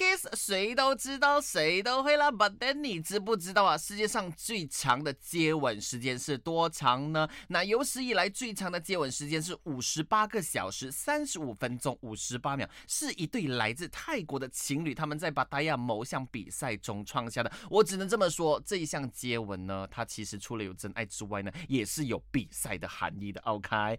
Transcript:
Kiss 谁都知道，谁都会啦。But then 你知不知道啊？世界上最长的接吻时间是多长呢？那有史以来最长的接吻时间是五十八个小时三十五分钟五十八秒，是一对来自泰国的情侣他们在巴达亚某项比赛中创下的。我只能这么说，这一项接吻呢，它其实除了有真爱之外呢，也是有比赛的含义的。OK。